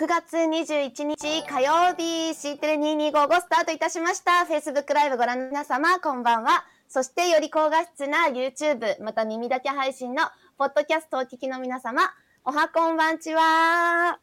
9月21日火曜日 C テレ2255スタートいたしました。Facebook ライブご覧の皆様、こんばんは。そしてより高画質な YouTube、また耳だけ配信のポッドキャストをお聞きの皆様、おはこんばんちは。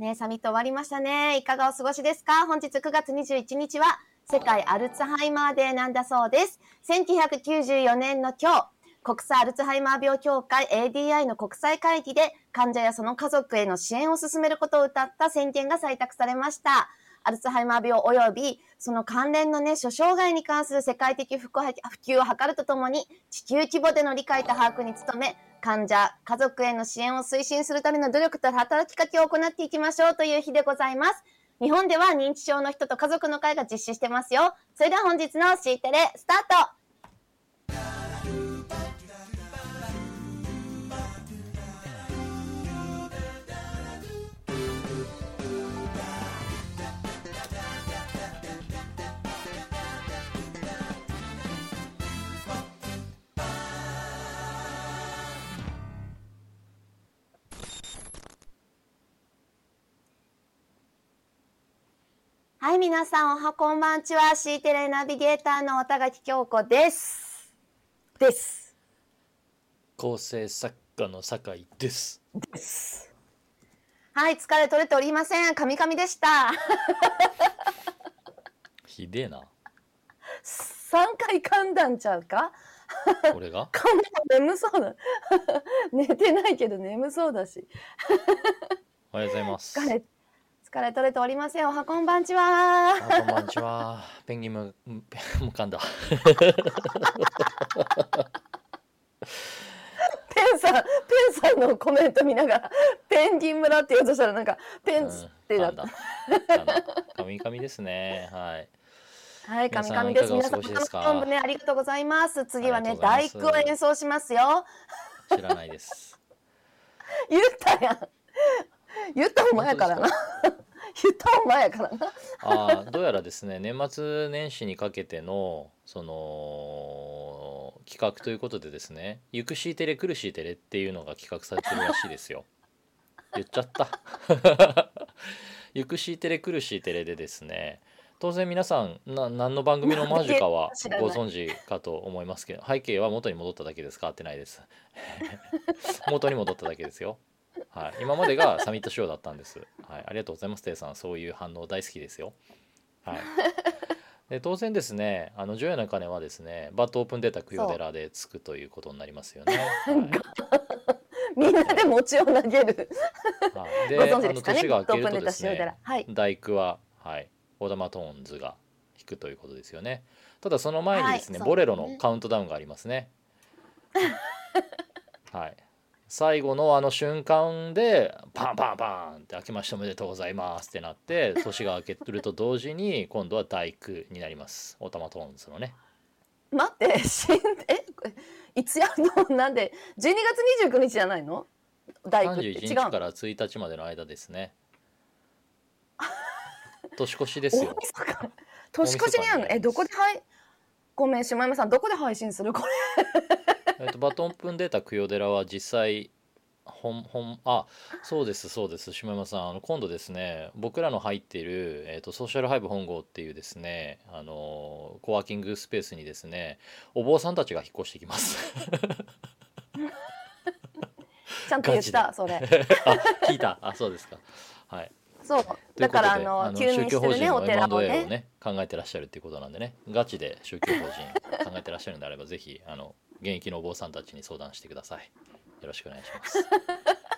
ねサミット終わりましたね。いかがお過ごしですか？本日9月21日は世界アルツハイマーデーなんだそうです。1994年の今日、国際アルツハイマー病協会 ADI の国際会議で患者やその家族への支援を進めることを謳った宣言が採択されました。アルツハイマー病及びその関連のね、諸障害に関する世界的普及を図るとともに、地球規模での理解と把握に努め、患者、家族への支援を推進するための努力と働きかけを行っていきましょうという日でございます。日本では認知症の人と家族の会が実施してますよ。それでは本日の C テレスタートはい、皆さん、おはこんばんちは。シーテレナビゲーターの渡垣京子です。です。構成作家の酒井です。です。はい、疲れ取れておりません。カミカミでした。ひでえな。三回噛んだんちゃうか？俺が？噛んだ眠そうだ。寝てないけど眠そうだし。おはようございます。疲れ疲れ取れておりません。おはこんばんちは。おはこんばんちは。ペンギンも、もう噛んだ。ペンさん、ペンさんのコメント見ながら、ペンギン村って言おうとしたら、なんか、ペンってなった。カミカミですね。はい。はい、カミカミです。皆さん、本部ね、ありがとうございます。次はね、大工を演奏しますよ。知らないです。言ったやん。言ったお前やからな。言ったお前やからな。あどうやらですね 年末年始にかけてのその企画ということでですね「ゆくしいテレ苦しいテレ」っていうのが企画されてるらしいですよ。言っちゃった。ゆくしいテレ苦しいテレでですね当然皆さんな何の番組のマジかはご存知かと思いますけど背景は元に戻っただけです変わってないです。元に戻っただけですよはい、今までがサミット仕様だったんです。はい、ありがとうございます、テイさん。そういう反応大好きですよ。はい。で当然ですね、あのジョヤの鐘はですね、バットオープンデータクヨデラでつくということになりますよね。はい、みんなで餅を投げる。はい、で、あの年が明けるとですね、はい、大工は、はい、オタマトーンズが弾くということですよね。ただその前にですね、はい、ボレロのカウントダウンがありますね。はい。最後のあの瞬間でパンパンパンって明けましておめでとうございますってなって年が明けると同時に今度は第九になります。オタマトーンズのね。待ってしんえいつやの？なんで12月29日じゃないの？第九って31日から1日までの間ですね。年越しですよ。年越しにあるの？えどこではいごめん下山さんどこで配信する？これえっと、バトンプンデータクヨデラは実際本本あそうですそうです。島山さんあの今度ですね僕らの入っている、えーと、ソーシャルハイブ本郷っていうですねあのコワーキングスペースにですねお坊さんたちが引っ越してきます。ちゃんと言ったそれ。あ聞いた。あそうですか。はいそう。だからあの宗教法人の M&A をね。考えてらっしゃるっていうことなんでね。ガチで宗教法人考えてらっしゃるんであればぜひあの現役のお坊さんたちに相談してください。よろしくお願いします。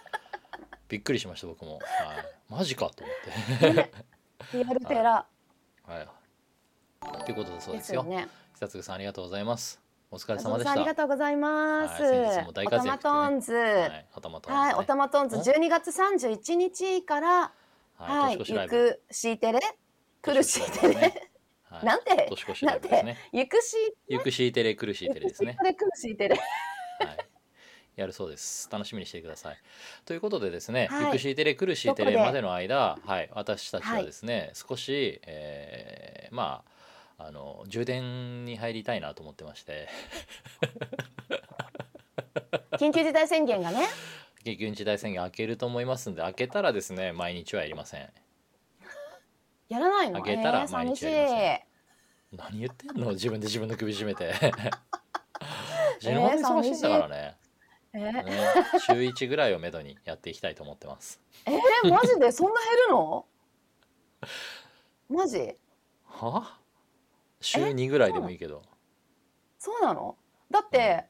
びっくりしました僕も、はい、マジかと思って。リアルテラ。はい。ということだそうですよ。ですよね。久津さんありがとうございます。お疲れ様でした。ありがとうございます。はい、おたまトンズ。はい、おたまトンズ、はい、おたまトンズ、12月31日から、はい、行くシーテレ、来るシーテレ。はい、なんて年越しライブですね。ゆくしゆくしテレ苦しいテレですね。苦しいテレ。はい。やるそうです。楽しみにしてください。ということでですね、はい、ゆくしテレ苦しいテレまでの間、はい、私たちはですね、はい、少し、えー、まああの充電に入りたいなと思ってまして。緊急事態宣言がね。緊急事態宣言開けると思いますんで開けたらですね毎日はやりません。やらないの？あげたらえー毎日やりま何言ってんの？自分で自分の首絞めて。死ぬほど忙しいんだからね。えーね週1ぐらいをめどにやっていきたいと思ってます。えーマジで？そんな減るの？マジ？は？週2ぐらいでもいいけど。そうなの？だって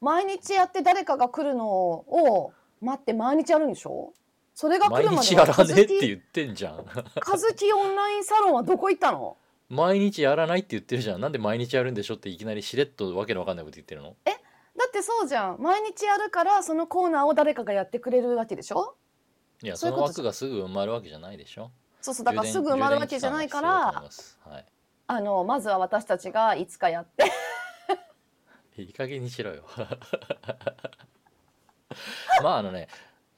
毎日やって誰かが来るのを待って毎日やるんでしょ？それが来毎るまで日やらねえってう言ってんじゃん。カズキオンラインサロンはどこ行ったの？毎日やらないって言ってるじゃん。なんで毎日やるんでしょっていきなりしれっとわけのわかんないこと言ってるの？だってそうじゃん。毎日やるからそのコーナーを誰かがやってくれるわけでしょ？いやそいうこと枠がすぐ埋まるわけじゃないでしょ。そうそうだからすぐ埋まるわけじゃないから。はい。あのまずは私たちがいつかやっていい加減にしろよ。まああのね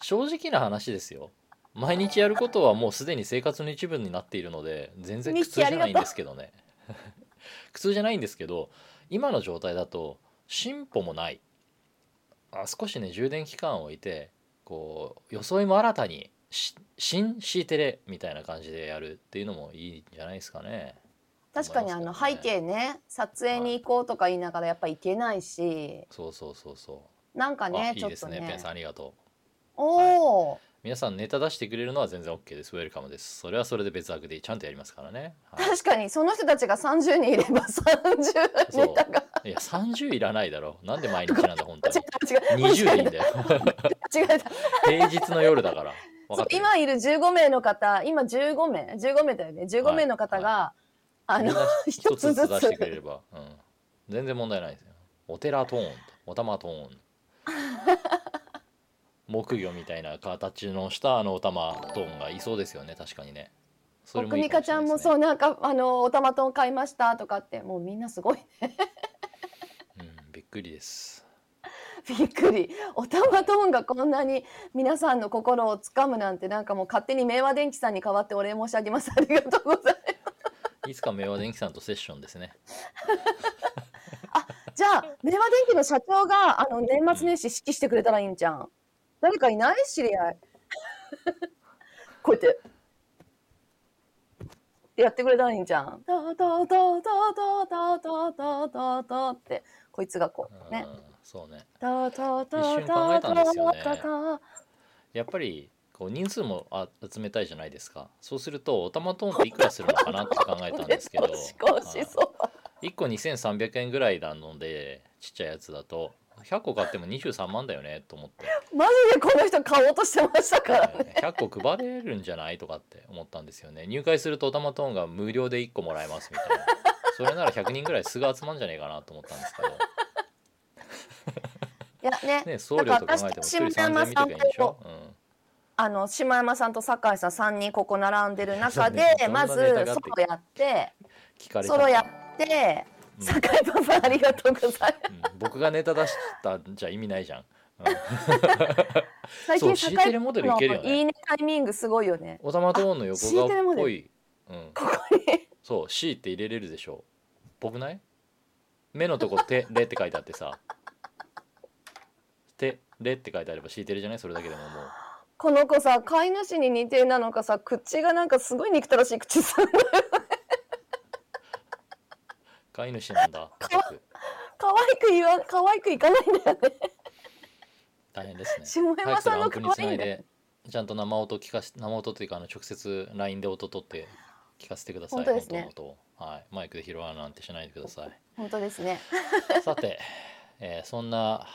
正直な話ですよ。毎日やることはもうすでに生活の一部になっているので全然苦痛じゃないんですけどね。苦痛じゃないんですけど今の状態だと進歩もない。あ少しね充電期間を置いてこう装いも新たにし新 C テレみたいな感じでやるっていうのもいいんじゃないですかね確かにあの背景ね撮影に行こうとか言いながらやっぱ行けないし。そうそうそうそう。なんかあねちょっといいですねペンねさんありがとう。おお、皆さんネタ出してくれるのは全然 OK です。ウェルカムです。それはそれで別枠でちゃんとやりますからね、はい。確かにその人たちが30人いれば30そうネタが。いや30いらないだろなんで毎日なんだ本当 違うに違う。20でいいんだよ。平日の夜だから。今いる15名の方今15名15名だよね。15名の方が、あのみんな一一つ。つずつ出してくれれば、うん、全然問題ないですよ。お寺トーンお玉トーン。木魚みたいな形のしたあのお玉トーンがいそうですよね。確かにね。それもいい奥美香ちゃんもかもしれないですね。そうなんかあのおたまとん買いましたとかってもうみんなすごいね。うん、びっくりです。びっくり。おたまとんがこんなに皆さんの心をつかむなんてなんかもう勝手に明和電機さんに代わってお礼申し上げます。ありがとうございますいつか明和電機さんとセッションですね。じゃあ明和電機の社長があの年末年始指揮してくれたらいいんじゃん。誰かいない知り合い。こうやって。やってくれたらいいんじゃん。タタタタタタタタタタって。こいつがこう。ね。うんそうね。タタタタえたんですよねタタやっぱりこう人数もあ集めたいじゃないですか。そうするとおたまトーンっていくらするのかなって考えたんですけど。年越しそば1個2300円ぐらいなのでちっちゃいやつだと。100個買っても23万だよねと思って、マジでこの人買おうとしてましたからね。ね100個配れるんじゃないとかって思ったんですよね。入会するとおたまトーンが無料で1個もらえますみたいな。それなら100人ぐらいすぐ集まんじゃねえかなと思ったんですけど。いやね。ね送料と考えても1人3000円見ときゃいいんでしょ、うんあの島山さんと酒井さん3人ここ並んでる中でどんなまずソロやってソロやってうん。酒井パパありがとうございます。うん。僕がネタ出したんじゃ意味ないじゃん、うん。最近酒井テレモデルいけるよね。いいねタイミングすごいよね。おたまトーンの横顔っぽい、うん、ここにそう C って入れれるでしょ。ぽくない？目のとこ「て」「れ」って書いてあってさ「て」「れ」って書いてあれば C テレじゃない？それだけでももうこの子さ飼い主に似てなのかさ口がなんかすごい憎たらしい口するのよ飼い主なんだ。か僕可愛く言わ可愛くいかないんだよね。大変ですね。下山さんの可愛いね。でちゃんと生音聞かし生音っていうかあの直接 LINE で音取って聞かせてください。本当ですね。はい。マイクで拾わなんてしないでください。本当ですね。さて、えーそんな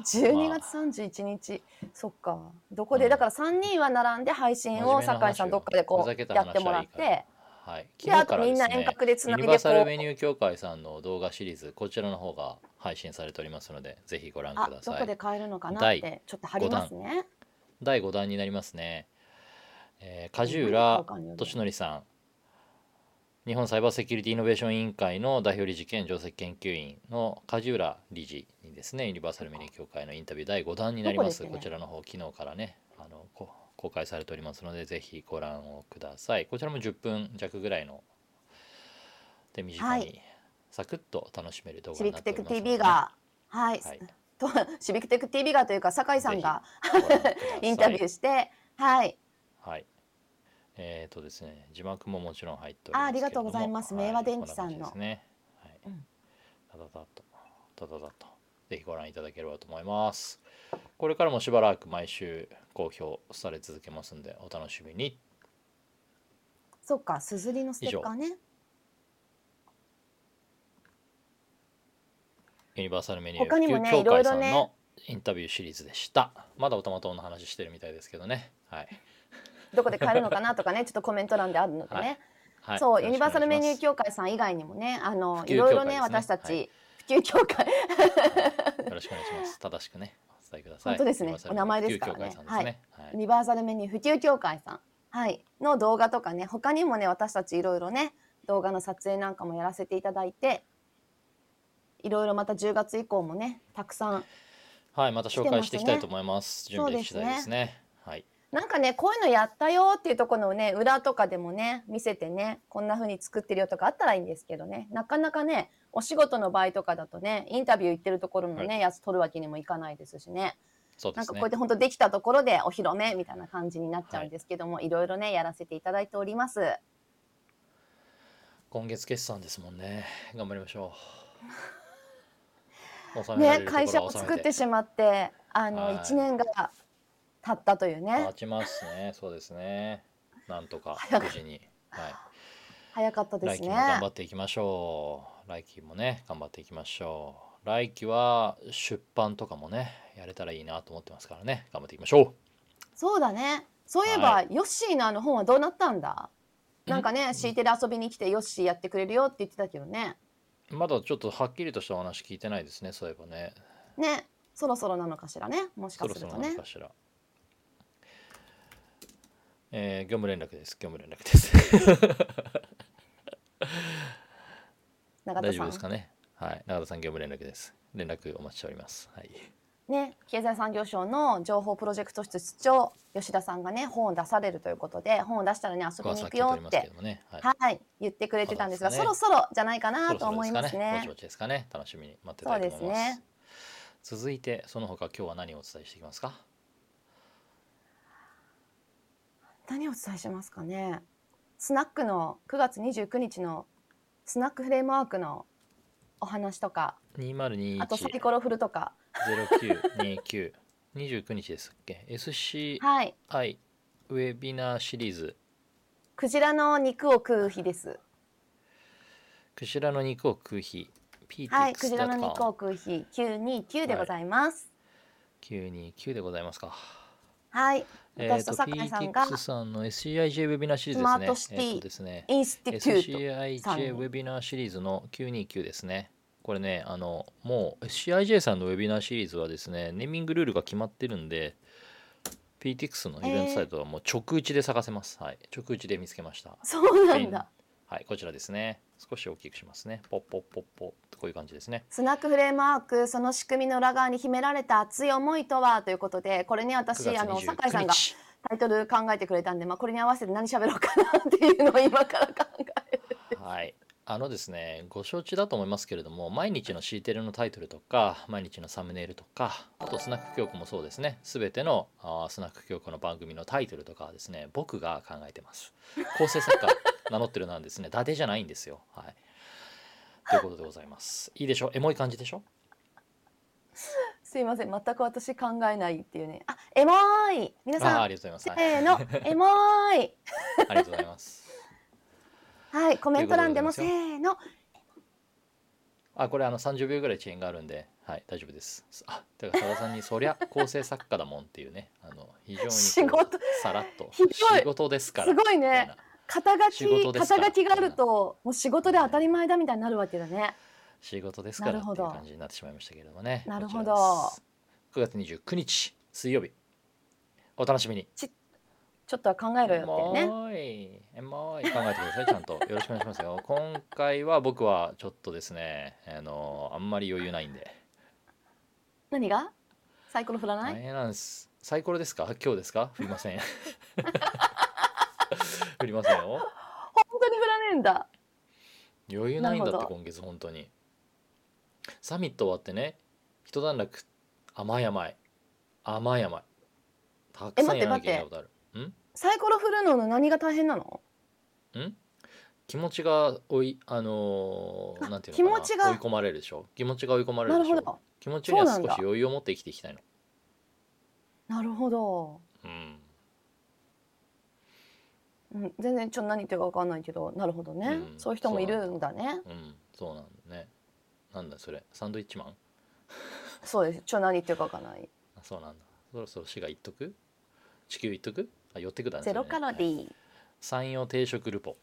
12月31日、そっか。どこで、うん。だから3人は並んで配信を酒井さんどっかでこうやってもらって。はい、であ昨日からですとみんな遠ね隔でつないでユニバーサルメニュー協会さんの動画シリーズこちらの方が配信されておりますのでぜひご覧あください。どこで買えるのかなっ第てちょっと貼りますね。第5弾になりますね、えー、梶何浦俊則さん日本サイバーセキュリティイノベーション委員会の代表理事兼上席研究員の梶浦理事にですねユニバーサルメニュー協会のインタビュー第5弾になります。ねこちらの方昨日からねあのこ公開されておりますのでぜひご覧をください。こちらも10分弱ぐらいの手短にはい。サクッと楽しめる動画シビックテックになっておりますので、TV がはい、はい。とシビックテック TV がというか酒井さんが インタビューしてはい。はい。えっ、とですね、字幕ももちろん入っております。あありがとうございますはい明和電機さんのですね。はい。うんただだと、ただだと、ぜひご覧いただければと思います。これからもしばらく毎週公表され続けますんで、お楽しみに。そっかすずりのステッカーねユニバーサルメニュー他にもねいろいろねのインタビューシリーズでした。まだおたまとんの話してるみたいですけどね。はい。どこで買えるのかなとかねちょっとコメント欄であるのでね、はい。はい、そうユニバーサルメニュー協会さん以外にもねあの普及いろいろね私たち、はい。普及協会。よろしくお願いします。正しくね、お伝えください。本当ですね。お名前ですからね。ね。はい。ユニバーサルメニュー普及協会さん、はい、の動画とかね他にもね私たちいろいろね動画の撮影なんかもやらせていただいていろいろまた10月以降もねたくさんはい、また紹介していきたいと思います。準備そうですね次第ですね。はい。なんかねこういうのやったよっていうところのね裏とかでもね見せてねこんな風に作ってるよとかあったらいいんですけどねなかなかねお仕事の場合とかだとねインタビュー行ってるところのね、はやつ撮るわけにもいかないですしねそうですねなんかこうやっ。て本当できたところでお披露目みたいな感じになっちゃうんですけども、い、ろいろねやらせていただいております。今月決算ですもんね。頑張りましょう。ね会社を作ってしまってあのはい1年が経ったというね待ちますね。そうですね。なんとか無事に。はい。早かったですね来期も。頑張っていきましょう。来期もね、頑張っていきましょう。来期は出版とかもね、やれたらいいなと思ってますからね。頑張っていきましょう。そうだね。そういえば、はヨッシーのあの本はどうなったんだ？なんかね、敷いてで遊びに来てヨッシーやってくれるよって言ってたけどね。まだちょっとはっきりとしたお話聞いてないですね。そういえばね。ね、そろそろなのかしらね。もしかそろそろするとね。なのかしら。えー業務連絡です。業務連絡です。永田さん大丈夫です。かね？はい。永田さん業務連絡です。連絡お待ちしております。はい。ね、経済産業省の情報プロジェクト室室長吉田さんがね本を出されるということで本を出したらね遊びに行くよおってね。はい。はい言ってくれてたんですがそそろそろじゃないかそなと思いますね。ぼちぼちですかね。楽しみに待ってたいと思います。そうですね続いてその他今日は何をお伝えしていきますか？何をお伝えしますかね。スナックの9月29日のスナックフレームワークのお話とか。二0 2あとサイ1コロフルとか。ゼロ九二九。二十九日ですっけ。SCI はい。ウェビナーシリーズ。クジラの肉を食う日です。クジラの肉を食う日。はいクジラの肉を食う日。929でございます。九二九でございますか。はい、私と酒井さんが PTX さんの SCIJ ウェビナーシリーズスマートですね。シティえっとですね。インスティテュート SCIJ にウェビナーシリーズの929ですね。これね、あの、もう SCIJ さんのウェビナーシリーズはですね、ネーミングルールが決まってるんで、PTX のイベントサイトはもう直打ちで探せます。はい。直打ちで見つけました。そうなんだはい、こちらですね。少し大きくしますね。ポッポッポッポッこういう感じですね。スナックフレームワークその仕組みの裏側に秘められた熱い思いとは？ということでこれね9私月あの29酒井さんが日。タイトル考えてくれたんで、まあ、これに合わせて何喋ろうかなっていうのを今から考えるはい。あのですね、ご承知だと思いますけれども、毎日の C テレのタイトルとか、毎日のサムネイルとか、あとスナック教庫もそうですね、すべてのあースナック教庫の番組のタイトルとかはですね、僕が考えてます。構成作家 名乗ってるなんですね、伊達じゃないんですよ。はい。ということでございます。いいでしょ？エモい感じでしょ？すいません全く私考えないっていうねあエモーい皆あーさんありがとうございます。せはいーのエモーい ありがとうございます。はいコメント欄でもせーの。あ、これあの30秒ぐらい遅延があるんで、はい、大丈夫です。あ、てか、さださんに、そりゃ 構成作家だもんっていうね、あの、非常に仕事。さらっと、仕事ですから。すごいね。肩書き肩書きがあるともう仕事で当たり前だみたいになるわけだね。仕事ですからっていう感じになってしまいましたけれどもね。なるほど。こちらです。9月29日、水曜日、お楽しみに。ちょっとは考えろよってね。もうい、えもうい、考えてください、ちゃんと。よろしくお願いしますよ。今回は僕はちょっとですね、あの、あんまり余裕ないんで。何が？サイコロ振らない、大変なんです。サイコロですか？今日ですか？振りません。振りませんよ。本当に振らねえんだ。余裕ないんだって今月本当に。サミット終わってね、一段落。甘い甘い。甘い甘い。たくえさんやらなきゃいけないことある。ん？サイコロ振るのの何が大変なの？ん？気持ちが追いあのーあなんていうのかな？気持ちが。追い込まれるでしょ？気持ちが追い込まれるでしょ？なるほど。気持ちにはそうなんし余裕を持って生きていきたいの。なるほど、うん。うん、全然ちょっと何言ってるか分かんないけどなるほどね、うんそういう人もいるんだね。う。んそうなんだね。なんだそれ？サンドイッチマン？そうです。ちょっと何言ってるか分かんない。あそうなんだ。そろそろ滋賀行っとく地球行っとくあ寄ってくだね。ゼロカローリー。山陽定食ルポ。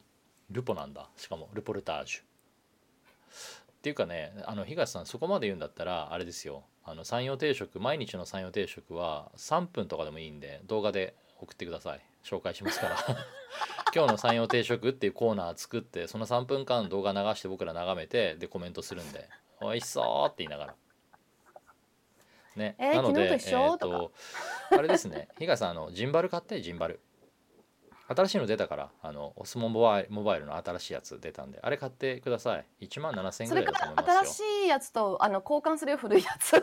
ルポなんだ。しかもルポルタージュ。っていうかねあの東さんそこまで言うんだったらあれですよ。あの山陽定食毎日の山陽定食は3分とかでもいいんで動画で送ってください。紹介しますから。今日の山陽定食っていうコーナー作ってその3分間動画流して僕ら眺めてでコメントするんで「おいしそう」って言いながらね、えーなので昨日と一緒？えーとあれですね。東さんあのジンバル買ってジンバル。新しいの出たからあのオスモモバイルモバイルの新しいやつ出たんであれ買ってください。1万7000円そぐらいだれからと思いますよ。新しいやつとあの交換するよ古いやつ。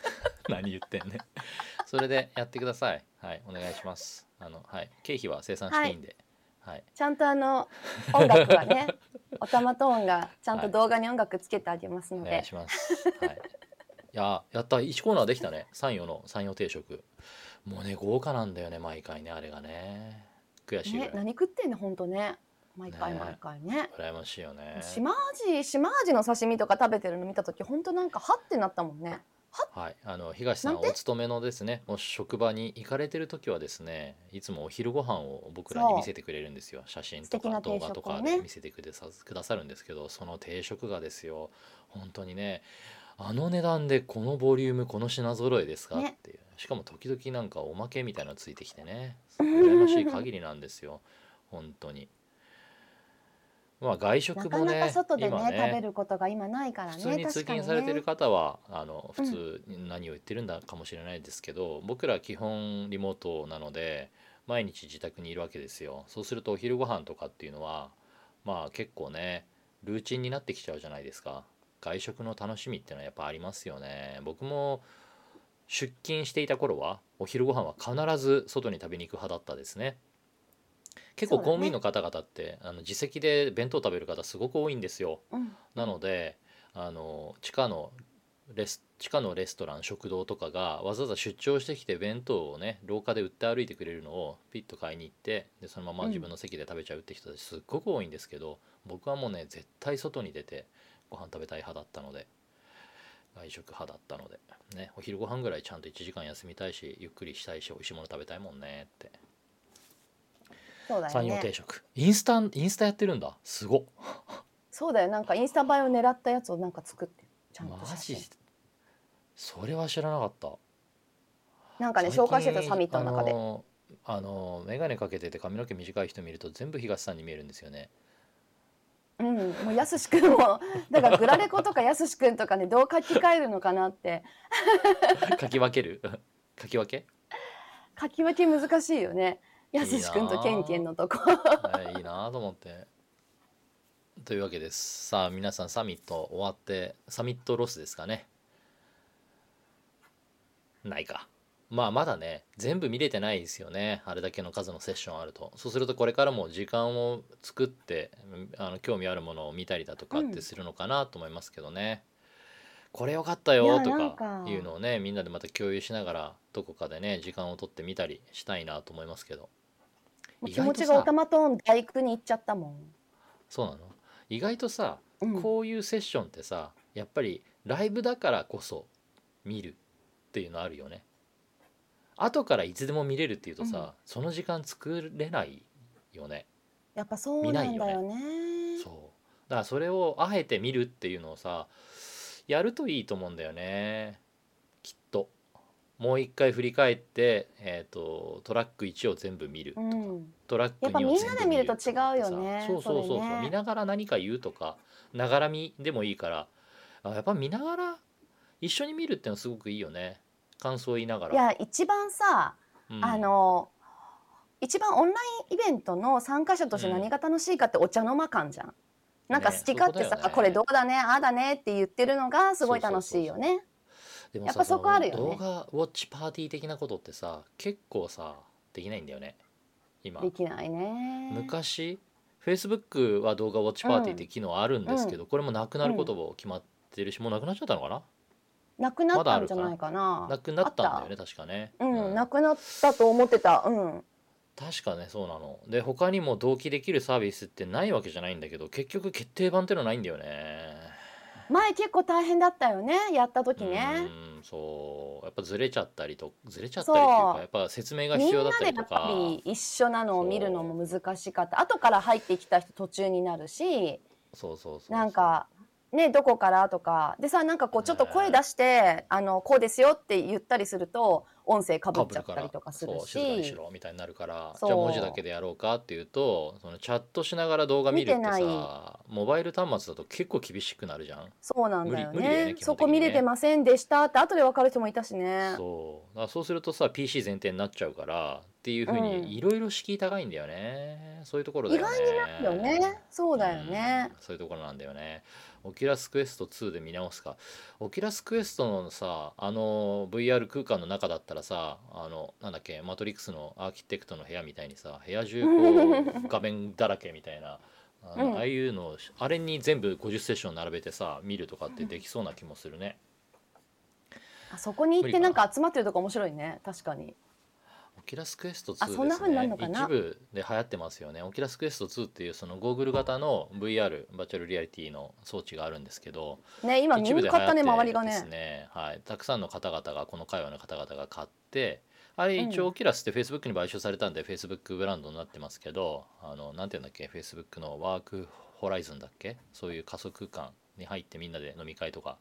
何言ってんねそれでやってください。はいお願いします。あのはい経費は生産していいんで。はい、ちゃんとあの音楽はねおたまトーンがちゃんと動画に音楽つけてあげますので、お願いします。はいいややった1コーナーできたね。山陽の山陽定食。もうね豪華なんだよね毎回ねあれがね。悔しいね何食ってんの本当ね。毎回ね。毎回ね。羨ましいよね。島味島味の刺身とか食べてるの見た時本当なんかはってなったもんね。はい、あの東さんお勤めのですねもう職場に行かれてる時はですねいつもお昼ご飯を僕らに見せてくれるんですよ。写真素とか動画とかで見せてくださくださるんですけどその定食がですよ本当にねあの値段でこのボリュームこの品揃えですか、ね。っていう。しかも時々なんかおまけみたいなのついてきてね。羨ましい限りなんですよ。本当に。まあ外食なかもねなか外でね今食べることが今ないからね。普通に通勤されてるね方は、あの普通に何を言ってるんだかもしれないですけど、僕ら基本リモートなので毎日自宅にいるわけですよ。そうするとお昼ご飯とかっていうのはまあ結構ねルーチンになってきちゃうじゃないですか外食の楽しみっていうのはやっぱありますよね。僕も出勤していた頃はお昼ご飯は必ず外に食べに行く派だったですね。結構公務員の方々って、あの自席で弁当食べる方すごく多いんですよ。うん。なのであの地下のレス地下のレストラン食堂とかがわざわざ出張してきて弁当をね廊下で売って歩いてくれるのをピッと買いに行ってでそのまま自分の席で食べちゃうって人たちすっごく多いんですけど、僕はもうね絶対外に出てご飯食べたい派だったので。外食派だったので。ね。お昼ご飯ぐらいちゃんと1時間休みたいしゆっくりしたいし美味しいもの食べたいもんねって。そうだよ山陽定ね食。インスタインスタやってるんだ。すごっ。そうだよ。なんかインスタ映えを狙ったやつをなんか作ってちゃんとマ写真。ジそれは知らなかった。なんかね紹介してたサミットの中で。あのあの眼鏡かけてて髪の毛短い人見ると全部東さんに見えるんですよねうんもうやすしくんもだからグラレコとかやすしくんとかねどう書き換えるのかなって。書き分ける？書き分け？書き分け難しいよね。やすしくんとケンケンのとこ。はいいいなと思って。というわけです。さあ皆さんサミット終わってサミットロスですかね。ないかまあまだね全部見れてないですよね。あれだけの数のセッションあると。そうするとこれからも時間を作ってあの興味あるものを見たりだとかってするのかなと思いますけどね、これよかったよとかか。いうのをねみんなでまた共有しながらどこかでね時間を取ってみたりしたいなと思いますけど。気持ちがオタマトーン大工に行っちゃったもん、そうなの？意外とさうん、こういうセッションってさやっぱりライブだからこそ見るっていうのあるよね後からいつでも見れるっていうとさ、うん。その時間作れないよね。やっぱそうなんだよね。そう。だからそれをあえて見るっていうのをさやるといいと思うんだよね。きっと。もう一回振り返って、えー、とトラック1を全部見るとか、うん。トラックやっぱ2をみんなで見ると違うよねそうそうそうそう、ね。見ながら何か言うとか。ながら見でもいいから。あやっぱ見ながら一緒に見るってのはすごくいいよね感想を言いながら。いや一番さ、うん。あの一番オンラインイベントの参加者として何が楽しいかってお茶の間感じゃん。なんか好き勝手さ、ねそこね。これどうだねああだねって言ってるのがすごい楽しいよね。でもやっぱそこあるよね。動画ウォッチパーティー的なことってさ結構さできないんだよね。今。できないね。昔 Facebook は動画ウォッチパーティーって機能あるんですけど、これもなくなることも決まってるし、もうなくなっちゃったのかな？なくなったんじゃないかな。なくなったんだよね確かね、うん、なくなったと思ってた。うん。確かねそうなの。で他にも同期できるサービスってないわけじゃないんだけど結局決定版ってのないんだよね。前結構大変だったよねやった時ね。うんそう。やっぱずれちゃったりとずれちゃったりっていうかやっぱ説明がみん必要だなでやっぱったりとかり一緒なのを見るのも難しかった。後から入ってきた人途中になるし。そうそうそうそう。なんかねどこから？とか。でさなんかこうちょっと声出して、あのこうですよって言ったりすると音声かぶっちゃったりとかするそう静かにししろみたいになるからじゃあ文字だけでやろうかっていうとそのチャットしながら動画見るってさモバイル端末だと結構厳しくなるじゃん。そうなんだよ無理無理だよねそこ見れてませんでしたって後で分かる人もいたしね。そう。だそうするとさ PC 前提になっちゃうからっていうふううん。にいろいろ敷居高いんだよね、そういうところだ意よね。外になるよね。そうだよね。うん。そういうところなんだよねオキュラスクエスト2で見直すか。オキュラスクエストのさあの VR 空間の中だったらさあのなんだっけマトリックスのアーキテクトの部屋みたいにさ部屋中こう画面だらけみたいな あの、うん。ああいうのをあれに全部50セッション並べてさ見るとかってできそうな気もするね、あそこに行ってななんか集まってるとこ面白いね。確かに。オキュラスクエスト2あですそんな風になるねのかな？一部で流行ってますよね。オキュラスクエスト2っていうそのゴーグル型の VR バーチャルリアリティの装置があるんですけどね今みんな買ったね一部で周りがね。ねはい、たくさんの方々がこの界隈の方々が買ってあれ一うん。応オキュラスってフェイスブックに買収されたんでフェイスブックブランドになってますけどあのなんていうんだっけ？フェイスブックのワークホライズンだっけ？そういう仮想空間に入ってみんなで飲み会とか。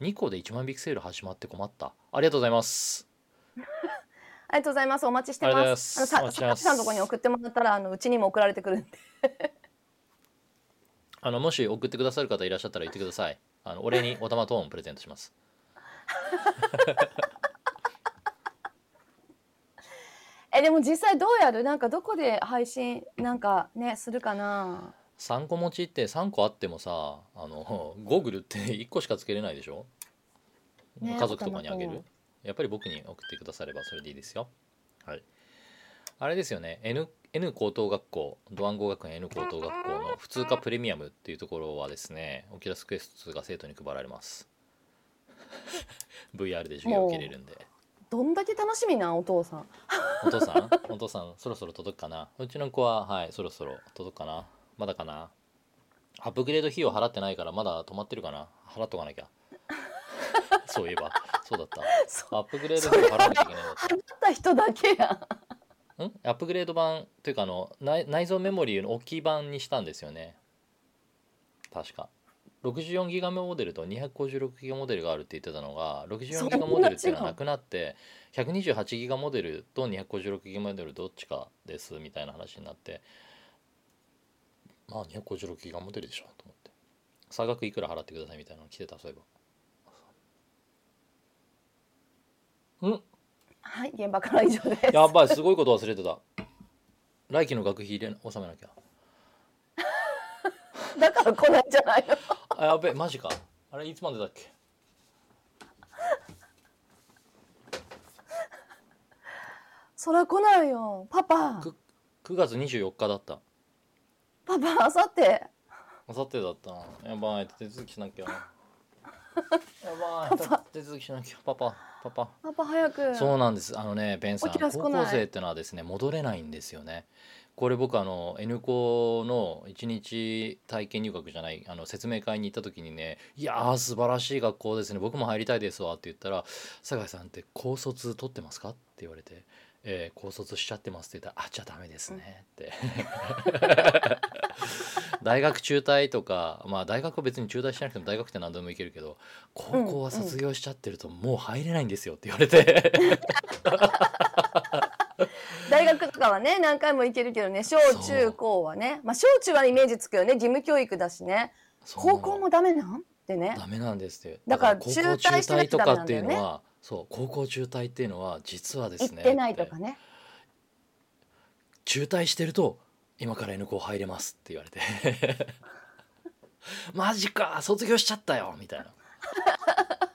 2個で1万引きセール始まって困った。ありがとうございますありがとうございます。お待ちしてまます。すあのささんのとこに送ってもらったらあのうちにも送られてくるんで。あのもし送ってくださる方いらっしゃったら言ってください。あのお礼におたまトーンプレゼントします。えでも実際どうやる？なんかどこで配信なんかねするかな？3個持ちって3個あってもさあのゴーグルって1個しかつけれないでしょ、ね家族とかにあげる？やっぱり僕に送ってくださればそれでいいですよ。はい。あれですよね。N, N 高等学校ドワンゴ学園 N 高等学校の普通科プレミアムっていうところはですねオキュラスクエスト2が生徒に配られます。VR で授業を受けれるんで。どんだけ楽しみなお父さん。お父さん？お父さん？そろそろ届くかな？うちの子ははいそろそろ届くかな？まだかな？アップグレード費用払ってないからまだ止まってるかな？払っとかなきゃそういえば。そうだった。アップグレード費用払わなきゃいけないんだっ払った人だけやたん？アップグレード版というかあの内内蔵メモリーの大きい版にしたんですよね。確か。64ギガモデルと256ギガモデルがあるって言ってたのが64ギガモデルっていうのはなくなって128ギガモデルと256ギガモデルどっちかですみたいな話になって。まあ256ギガモデルでしょと思って。差額いくら払ってくださいみたいなの来てたそういえばん。はい現場から以上です。やばいすごいこと忘れてた。来期の学費入れ納めなきゃ。だから来ないんじゃないの？あやべえマジか。あれいつまでだっけ？そら来ないよ。パパ。く9月24日だった。パパあさってあさってだったな。やばい手続きしなきゃ。やばい手続きしなきゃ。パパパパ。パパ早く。そうなんです。あのねベンさん高来ない。校生ってのはですね戻れないんですよね。これ僕あの N 校の1日体験入学じゃないあの説明会に行った時にね「いやー素晴らしい学校ですね。僕も入りたいですわ」って言ったら「酒井さんって高卒取ってますか?」って言われて「えー高卒しちゃってます」って言ったら「あじゃあダメですね」って。大学中退とかまあ大学は別に中退しなくても大学って何でもいけるけど高校は卒業しちゃってるともう入れないんですよって言われて。大学とかはね何回も行けるけどね小中高はね。まあ小中はイメージつくよね義務教育だしね。高校もダメなん？ってね。ダメなんですって。だから中退とかっていうのはそう高校中退っていうのは実はですね行ってないとかね。中退してると今から N 校入れますって言われて。マジか卒業しちゃったよみたいな。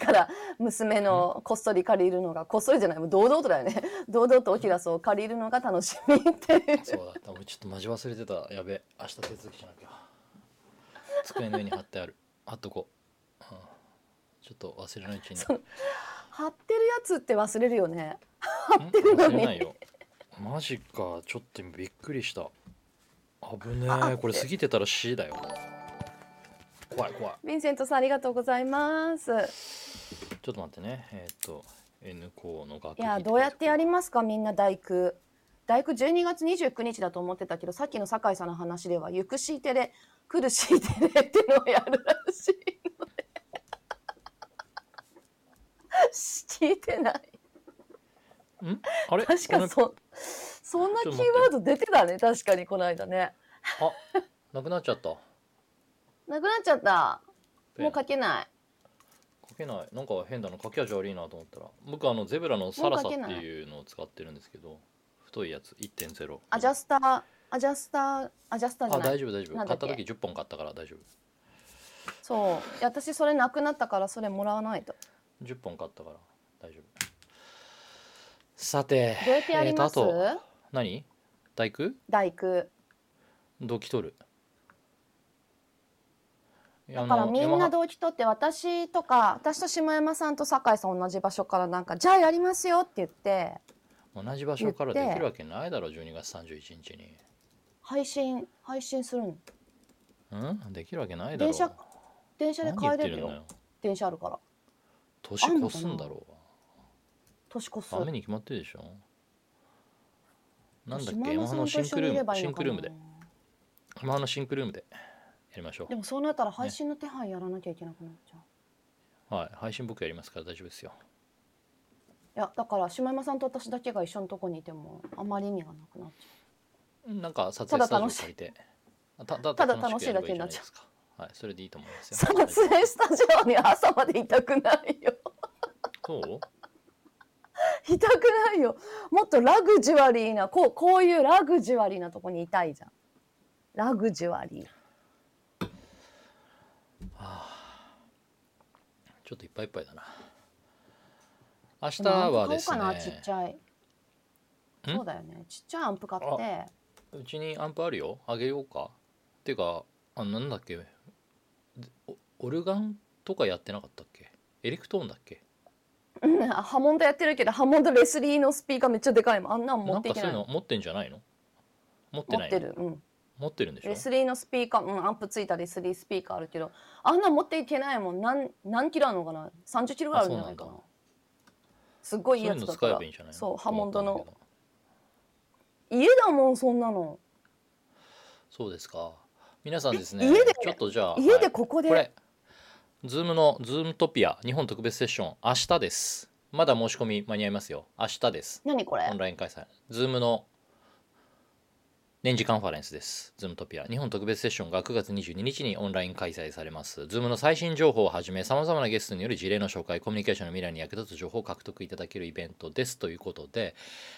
から娘のこっそり借りるのがこっそりじゃない。もう堂々とだよね。堂々とオキュラスを借りるのが楽しみっていう。そうだった。俺ちょっとマジ忘れてた。やべ明日手続きしなきゃ。机の上に貼ってある。貼っとこう、うん、ちょっと忘れないうちに。その貼ってるやつって忘れるよね。貼ってるのに。忘れないよ。マジか。ちょっと今びっくりした。危ねあえこれ過ぎてたら C だよ。怖い怖い。ヴィンセントさんありがとうございます。ちょっと待ってね。えっ、と N 校の学いやどうやってやりますかみんな大工。大工12月29日だと思ってたけどさっきの酒井さんの話では「ゆくしいてれ苦しいてれ」っていうのをやるらしいので 聞いてない。ん？あれ？確かそそんなキーワード出てたね。確かにこの間ね。あなくなっちゃった。なくなっちゃった。もう書けない。書けない。なんか変だな。書き味悪いなと思ったら。僕あのゼブラのサラサっていいうのを使ってるんですけど太いやつ。1.0アジャスターアジャスターアジャスターじゃあない？大丈夫大丈夫。買った時10本買ったから大丈夫。そう。私それなくなったからそれもらわないと10本買ったから。大丈夫。さてどうやってやります、えーとあと何？第九？第九。同期取る。だからみんな同期取って私とか私と下山さんと酒井さん同じ場所からなんかじゃあやりますよって言って同じ場所からできるわけないだろ12月31日に。配信配信するの。うん？できるわけないだろ。電車電車で帰れるよ。電車あるから年越すんだろ年越す。う雨に決まってるでしょ。なんだっ下け？山さんと一緒にいれシンクルーム。シンクルームで。ヤマハのシンクルームでやりましょでもそうなったら配信の手配やらなきゃいけなくなっちゃう、うはい。配信僕やりますから大丈夫ですよ。いやだから下山さんと私だけが一緒のとこにいてもあまり意味がなくなっちゃなんか撮影スタジオ借りて。ただただ楽しい。いじゃない楽しいだけになっちゃうですかはいそれでいいと思いますよ。う撮影スタジオに朝までいたくないよ。そう？いたくないよ。もっとラグジュアリーなこうこういうラグジュアリーなとこにいたいじゃん。ラグジュアリー。ちょっといっぱいいっぱいだな。明日はですアンプ買おうかなちっねちゃい。そうだよね。ちっちゃいアンプ買って。うちにアンプあるよ。あげようか。っていうかあなんだっけ？おオルガンとかやってなかったっけ？エレクトーンだっけ？うんハモンドやってるけどハモンドレスリーのスピーカーめっちゃでかいもん。あんなん持なんかっていけない。そういうの持ってんじゃないの？持って持ないの？ってる。うん。持ってるんでしょ？レスリーのスピーカー、うん、アンプついたレスリースピーカーあるけどあんなん持っていけないもん。何何キロあるのかな？30キロぐらいあるんじゃないかな。あそうなすっごいいいそういうのやつだから使えばいいんじゃないの？そうハモンドの。と思ったんだけど家だもんそんなの。そうですか皆さんですね家でちょっとじゃあ家はい。でここで、これズームのズームトピア日本特別セッション明日です。まだ申し込み間に合いますよ。明日です。何これ？オンライン開催。ズームの年次カンファレンスです。ズームトピア。日本特別セッションが9月22日にオンライン開催されます。ズームの最新情報をはじめ、様々なゲストによる事例の紹介、コミュニケーションの未来に役立つ情報を獲得いただけるイベントです。ということで、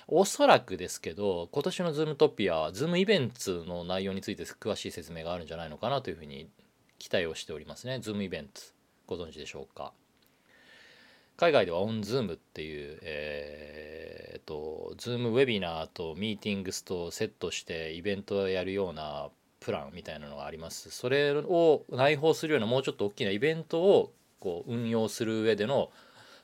おそらくですけど、今年のズームトピア、ズームイベントの内容について詳しい説明があるんじゃないのかなというふうに期待をしておりますね。ズームイベント、ご存知でしょうか？海外ではオンズームっていう、えー、と、ズームウェビナーとミーティングスとセットしてイベントをやるようなプランみたいなのがあります。それを内包するようなもうちょっと大きなイベントをこう運用する上での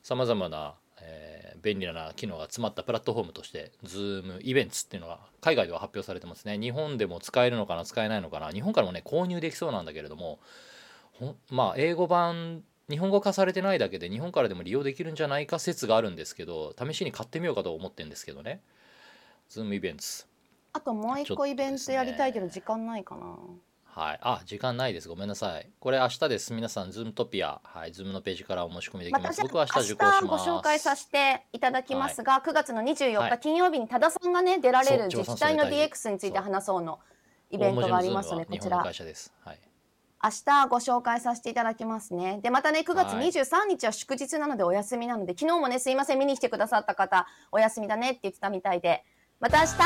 さまざまな、えー便利な機能が詰まったプラットフォームとしてズームイベントっていうのが海外では発表されてますね。日本でも使えるのかな使えないのかな日本からもね購入できそうなんだけれどもまあ英語版日本語化されてないだけで日本からでも利用できるんじゃないか説があるんですけど試しに買ってみようかと思ってるんですけどね。ズームイベント。あともう一個イベントやりたいけど時間ないかなはい。あ、時間ないです。ごめんなさい。これ明日です。皆さん、ズームトピア。はい。ズームのページからお申し込みできます。私僕は明日受講しごます。紹介させていただきますが、9月の24はい日金曜日に多田さんがね出られる自治体の DX について話そうのイベントがありますのでこちら会社です。はい。明日ご紹介させていただきますね。で、またね、9月はい。23日は祝日なのでお休みなので、昨日もね、すいません、見に来てくださった方、お休みだねって言ってたみたいで、また明日